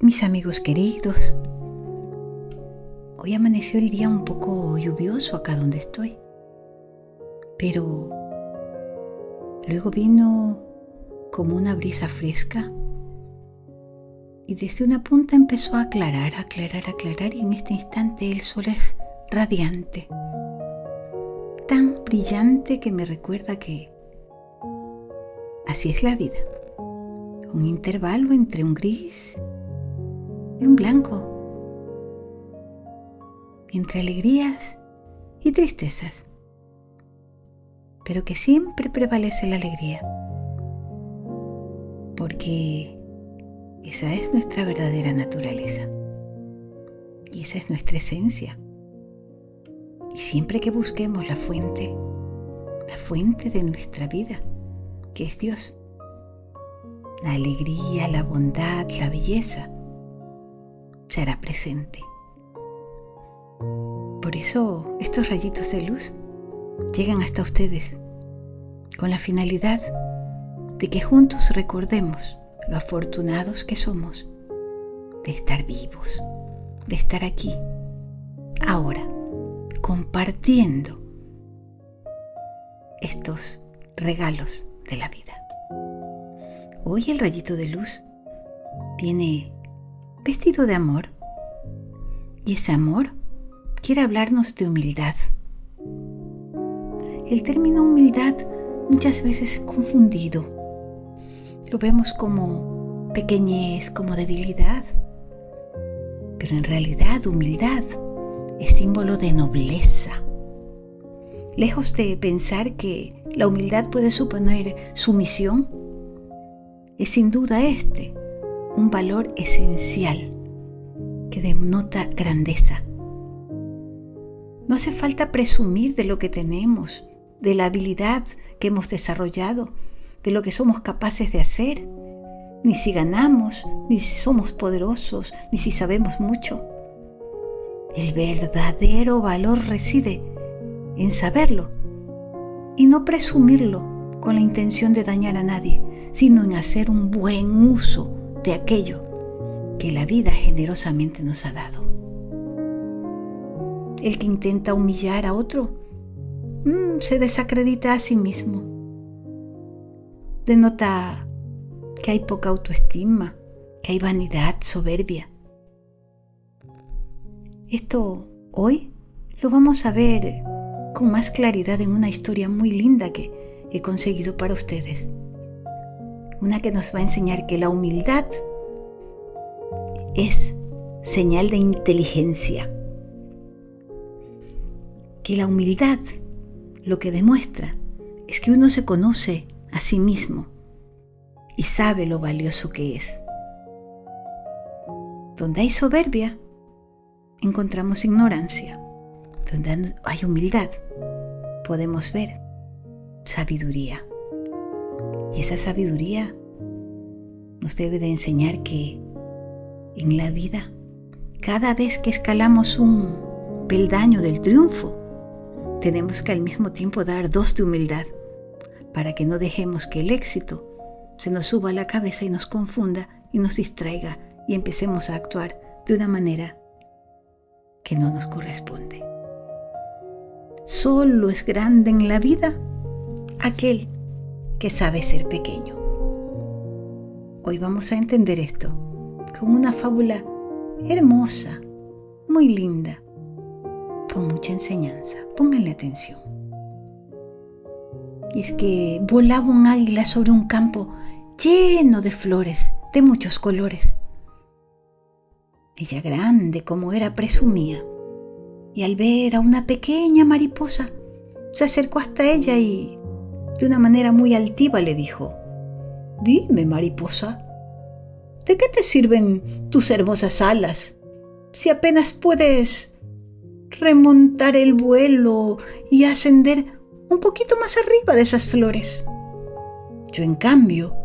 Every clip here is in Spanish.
mis amigos queridos. Hoy amaneció el día un poco lluvioso acá donde estoy, pero luego vino como una brisa fresca y desde una punta empezó a aclarar, aclarar, aclarar y en este instante el sol es radiante, tan brillante que me recuerda que así es la vida, un intervalo entre un gris un blanco, entre alegrías y tristezas, pero que siempre prevalece la alegría, porque esa es nuestra verdadera naturaleza y esa es nuestra esencia. Y siempre que busquemos la fuente, la fuente de nuestra vida, que es Dios, la alegría, la bondad, la belleza, será presente. Por eso estos rayitos de luz llegan hasta ustedes con la finalidad de que juntos recordemos lo afortunados que somos de estar vivos, de estar aquí, ahora, compartiendo estos regalos de la vida. Hoy el rayito de luz viene vestido de amor. Y ese amor quiere hablarnos de humildad. El término humildad muchas veces es confundido. Lo vemos como pequeñez, como debilidad. Pero en realidad humildad es símbolo de nobleza. Lejos de pensar que la humildad puede suponer sumisión, es sin duda este un valor esencial que denota grandeza. No hace falta presumir de lo que tenemos, de la habilidad que hemos desarrollado, de lo que somos capaces de hacer, ni si ganamos, ni si somos poderosos, ni si sabemos mucho. El verdadero valor reside en saberlo y no presumirlo con la intención de dañar a nadie, sino en hacer un buen uso de aquello que la vida generosamente nos ha dado. El que intenta humillar a otro mm, se desacredita a sí mismo. Denota que hay poca autoestima, que hay vanidad, soberbia. Esto hoy lo vamos a ver con más claridad en una historia muy linda que he conseguido para ustedes una que nos va a enseñar que la humildad es señal de inteligencia, que la humildad lo que demuestra es que uno se conoce a sí mismo y sabe lo valioso que es. Donde hay soberbia, encontramos ignorancia. Donde hay humildad, podemos ver sabiduría. Y esa sabiduría nos debe de enseñar que en la vida, cada vez que escalamos un peldaño del triunfo, tenemos que al mismo tiempo dar dos de humildad para que no dejemos que el éxito se nos suba a la cabeza y nos confunda y nos distraiga y empecemos a actuar de una manera que no nos corresponde. Solo es grande en la vida aquel que sabe ser pequeño. Hoy vamos a entender esto con una fábula hermosa, muy linda, con mucha enseñanza. Pónganle atención. Y es que volaba un águila sobre un campo lleno de flores de muchos colores. Ella grande como era presumía, y al ver a una pequeña mariposa, se acercó hasta ella y de una manera muy altiva le dijo, Dime, mariposa, ¿de qué te sirven tus hermosas alas si apenas puedes remontar el vuelo y ascender un poquito más arriba de esas flores? Yo, en cambio,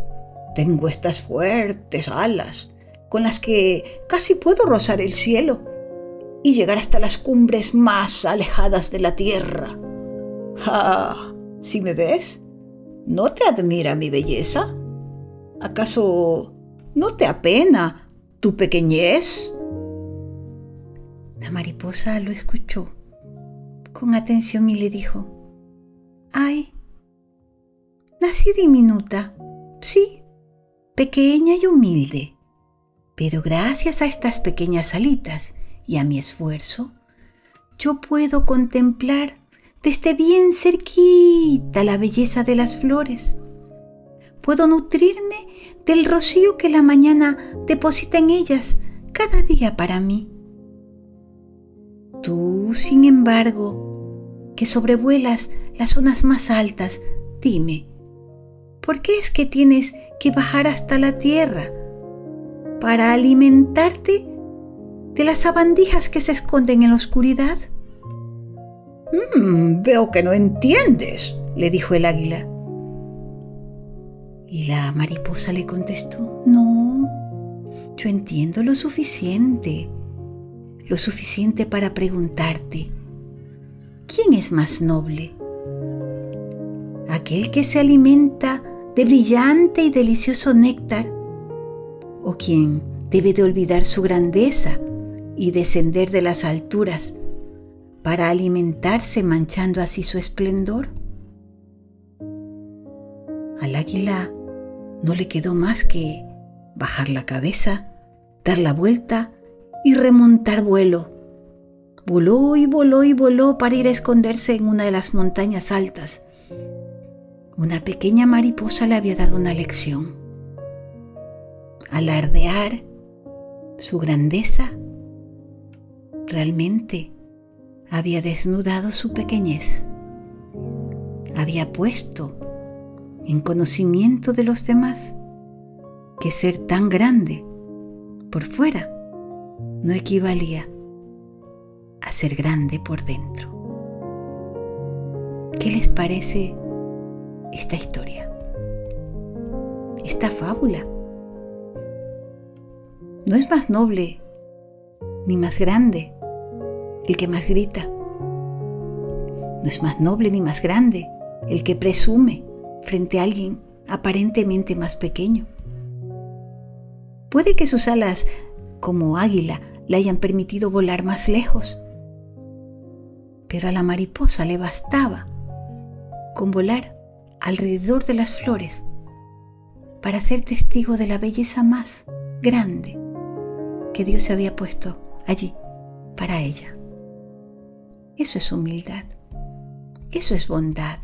tengo estas fuertes alas con las que casi puedo rozar el cielo y llegar hasta las cumbres más alejadas de la tierra. ¡Ah! ¿Si me ves? ¿No te admira mi belleza? ¿Acaso no te apena tu pequeñez? La mariposa lo escuchó con atención y le dijo, ay, nací diminuta, sí, pequeña y humilde, pero gracias a estas pequeñas alitas y a mi esfuerzo, yo puedo contemplar desde bien cerquita la belleza de las flores. Puedo nutrirme del rocío que la mañana deposita en ellas cada día para mí. Tú, sin embargo, que sobrevuelas las zonas más altas, dime, ¿por qué es que tienes que bajar hasta la tierra para alimentarte de las sabandijas que se esconden en la oscuridad? Mm, veo que no entiendes, le dijo el águila. Y la mariposa le contestó, no, yo entiendo lo suficiente, lo suficiente para preguntarte, ¿quién es más noble? ¿Aquel que se alimenta de brillante y delicioso néctar? ¿O quien debe de olvidar su grandeza y descender de las alturas para alimentarse manchando así su esplendor? Al águila no le quedó más que bajar la cabeza, dar la vuelta y remontar vuelo. Voló y voló y voló para ir a esconderse en una de las montañas altas. Una pequeña mariposa le había dado una lección. Alardear su grandeza realmente había desnudado su pequeñez, había puesto en conocimiento de los demás que ser tan grande por fuera no equivalía a ser grande por dentro. ¿Qué les parece esta historia? Esta fábula. No es más noble ni más grande el que más grita. No es más noble ni más grande el que presume frente a alguien aparentemente más pequeño. Puede que sus alas, como águila, le hayan permitido volar más lejos, pero a la mariposa le bastaba con volar alrededor de las flores para ser testigo de la belleza más grande que Dios se había puesto allí para ella. Eso es humildad. Eso es bondad.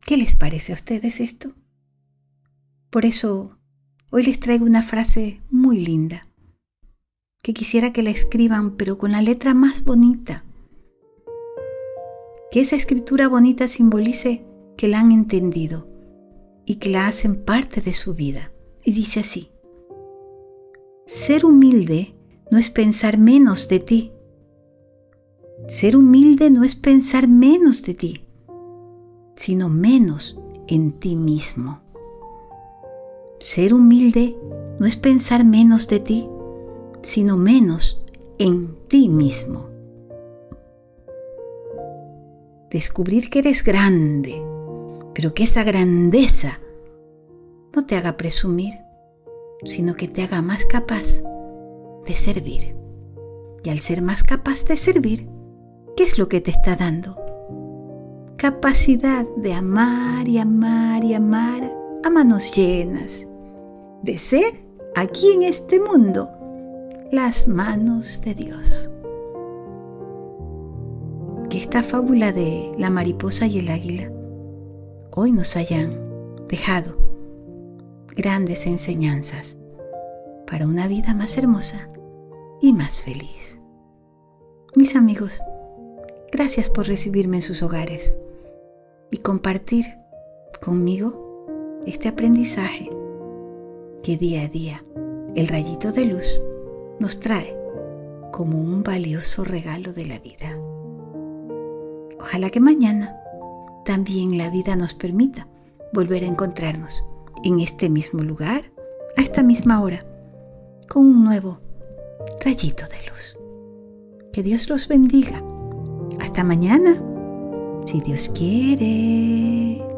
¿Qué les parece a ustedes esto? Por eso hoy les traigo una frase muy linda, que quisiera que la escriban pero con la letra más bonita. Que esa escritura bonita simbolice que la han entendido y que la hacen parte de su vida. Y dice así, ser humilde no es pensar menos de ti. Ser humilde no es pensar menos de ti, sino menos en ti mismo. Ser humilde no es pensar menos de ti, sino menos en ti mismo. Descubrir que eres grande, pero que esa grandeza no te haga presumir, sino que te haga más capaz de servir. Y al ser más capaz de servir, ¿qué es lo que te está dando? Capacidad de amar y amar y amar a manos llenas. De ser aquí en este mundo las manos de Dios. Que esta fábula de la mariposa y el águila hoy nos hayan dejado grandes enseñanzas para una vida más hermosa y más feliz. Mis amigos, gracias por recibirme en sus hogares y compartir conmigo este aprendizaje que día a día el rayito de luz nos trae como un valioso regalo de la vida. Ojalá que mañana también la vida nos permita volver a encontrarnos en este mismo lugar, a esta misma hora con un nuevo rayito de luz. Que Dios los bendiga. Hasta mañana, si Dios quiere.